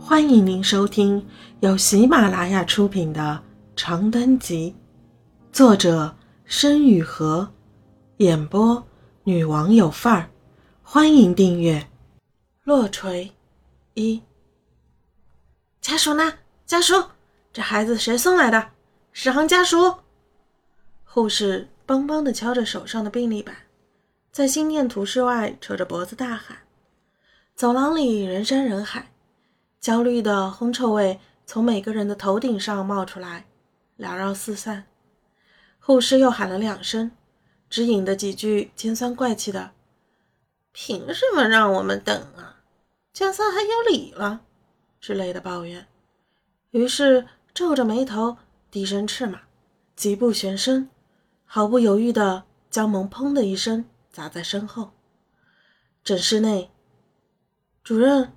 欢迎您收听由喜马拉雅出品的《长灯集》，作者申雨禾，演播女王有范儿。欢迎订阅。落锤一，家属呢？家属，这孩子谁送来的？史航家属。护士梆梆地敲着手上的病历板，在心电图室外扯着脖子大喊。走廊里人山人海。焦虑的烘臭味从每个人的头顶上冒出来，缭绕四散。护士又喊了两声，只引得几句尖酸怪气的：“凭什么让我们等啊？江三还有理了？”之类的抱怨。于是皱着眉头，低声斥骂，疾步旋身，毫不犹豫地将门“砰”的一声砸在身后。诊室内，主任。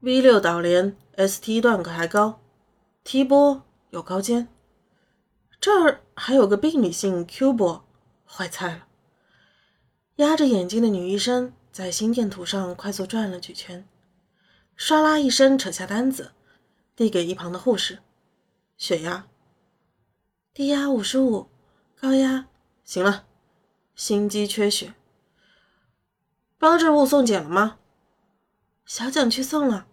V 六导联，ST 段可还高，T 波有高尖，这儿还有个病理性 Q 波，坏菜了。压着眼睛的女医生在心电图上快速转了几圈，唰啦一声扯下单子，递给一旁的护士。血压，低压五十五，高压行了，心肌缺血。帮志物送检了吗？小蒋去送了。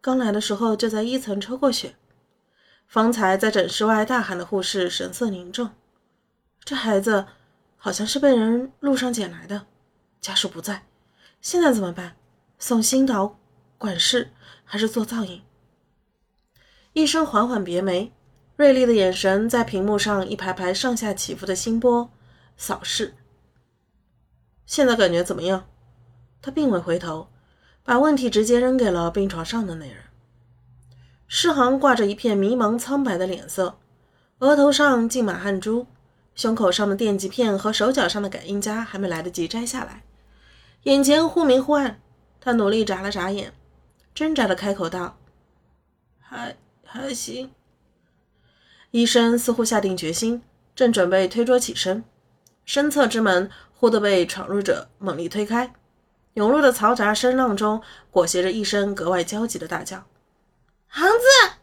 刚来的时候就在一层抽过血，方才在诊室外大喊的护士神色凝重。这孩子好像是被人路上捡来的，家属不在，现在怎么办？送心导管室还是做造影？医生缓缓别眉，锐利的眼神在屏幕上一排排上下起伏的心波扫视。现在感觉怎么样？他并未回头。把问题直接扔给了病床上的那人。诗航挂着一片迷茫苍白的脸色，额头上浸满汗珠，胸口上的电极片和手脚上的感应夹还没来得及摘下来，眼前忽明忽暗。他努力眨了眨眼，挣扎的开口道：“还还行。”医生似乎下定决心，正准备推桌起身，身侧之门忽地被闯入者猛力推开。涌入的嘈杂声浪中，裹挟着一声格外焦急的大叫：“航子！”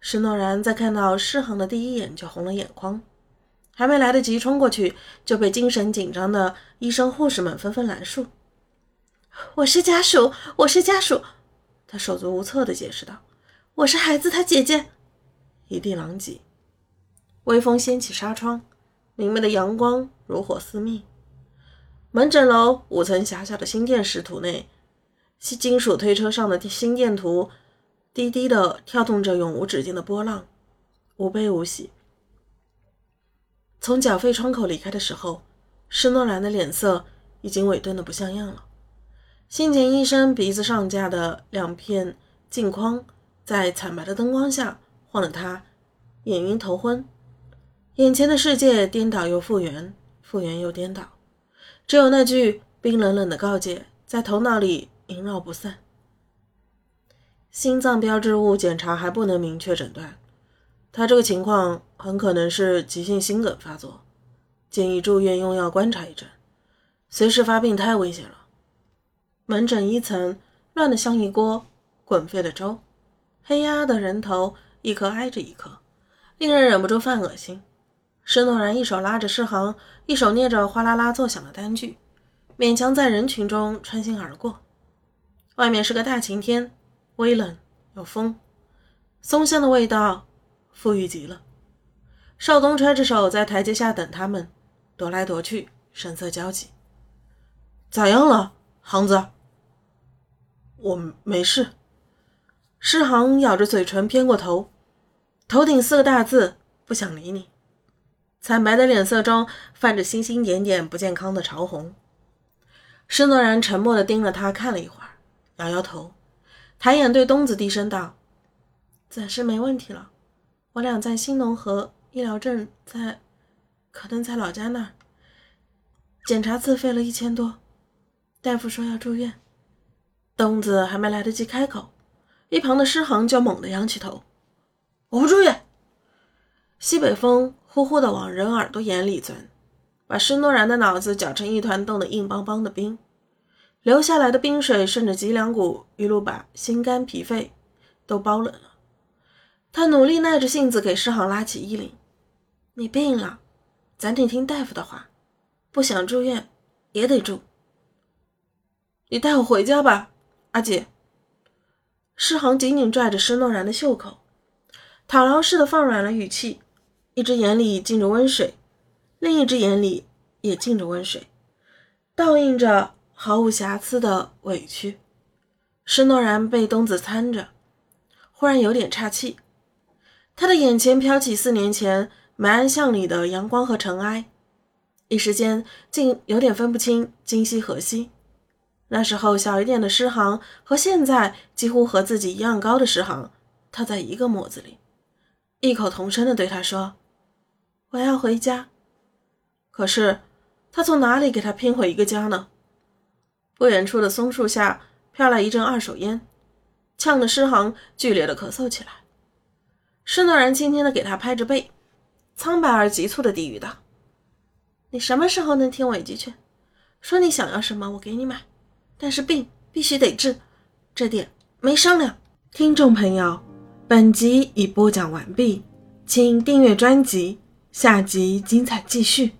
施诺然在看到施航的第一眼就红了眼眶，还没来得及冲过去，就被精神紧张的医生护士们纷纷拦住。“我是家属，我是家属。”他手足无措地解释道，“我是孩子他姐姐。”一地狼藉，微风掀起纱窗，明媚的阳光如火似蜜。门诊楼五层狭小的心电室图内，金属推车上的心电图低低的跳动着永无止境的波浪，无悲无喜。从缴费窗口离开的时候，施诺兰的脸色已经萎顿的不像样了。心检医生鼻子上架的两片镜框在惨白的灯光下晃得他眼晕头昏，眼前的世界颠倒又复原，复原又颠倒。只有那句冰冷冷的告诫在头脑里萦绕不散。心脏标志物检查还不能明确诊断，他这个情况很可能是急性心梗发作，建议住院用药观察一阵，随时发病太危险了。门诊一层乱得像一锅滚沸的粥，黑压压的人头一颗挨着一颗，令人忍不住犯恶心。施诺然一手拉着诗航，一手捏着哗啦啦作响的单据，勉强在人群中穿行而过。外面是个大晴天，微冷有风，松香的味道馥郁极了。邵东揣着手在台阶下等他们，踱来踱去，神色焦急。咋样了，航子？我没事。诗航咬着嘴唇，偏过头，头顶四个大字：不想理你。惨白的脸色中泛着星星点点不健康的潮红。施诺然沉默地盯着他看了一会儿，摇摇头，抬眼对东子低声道：“暂时没问题了，我俩在新农合医疗镇，在可能在老家那儿。检查自费了一千多，大夫说要住院。”东子还没来得及开口，一旁的施航就猛地仰起头：“我不住院。”西北风。呼呼地往人耳朵眼里钻，把施诺然的脑子搅成一团冻得硬邦邦的冰。流下来的冰水顺着脊梁骨一路把心肝脾肺都包冷了。他努力耐着性子给诗航拉起衣领：“你病了，咱得听大夫的话，不想住院也得住。你带我回家吧，阿姐。”诗航紧紧拽着施诺然的袖口，讨饶似的放软了语气，一只眼里浸着温水，另一只眼里也浸着温水，倒映着毫无瑕疵的委屈。施诺然被东子搀着，忽然有点岔气，他的眼前飘起四年前埋暗巷里的阳光和尘埃，一时间竟有点分不清今夕何夕。那时候小一点的诗行和现在几乎和自己一样高的诗行，套在一个模子里，异口同声地对他说：“我要回家。”可是他从哪里给他拼回一个家呢？不远处的松树下飘来一阵二手烟，呛得诗行剧烈的咳嗽起来。施诺然轻轻的给他拍着背，苍白而急促的低语道：“你什么时候能听我一句劝？说你想要什么，我给你买。”但是病必须得治，这点没商量。听众朋友，本集已播讲完毕，请订阅专辑，下集精彩继续。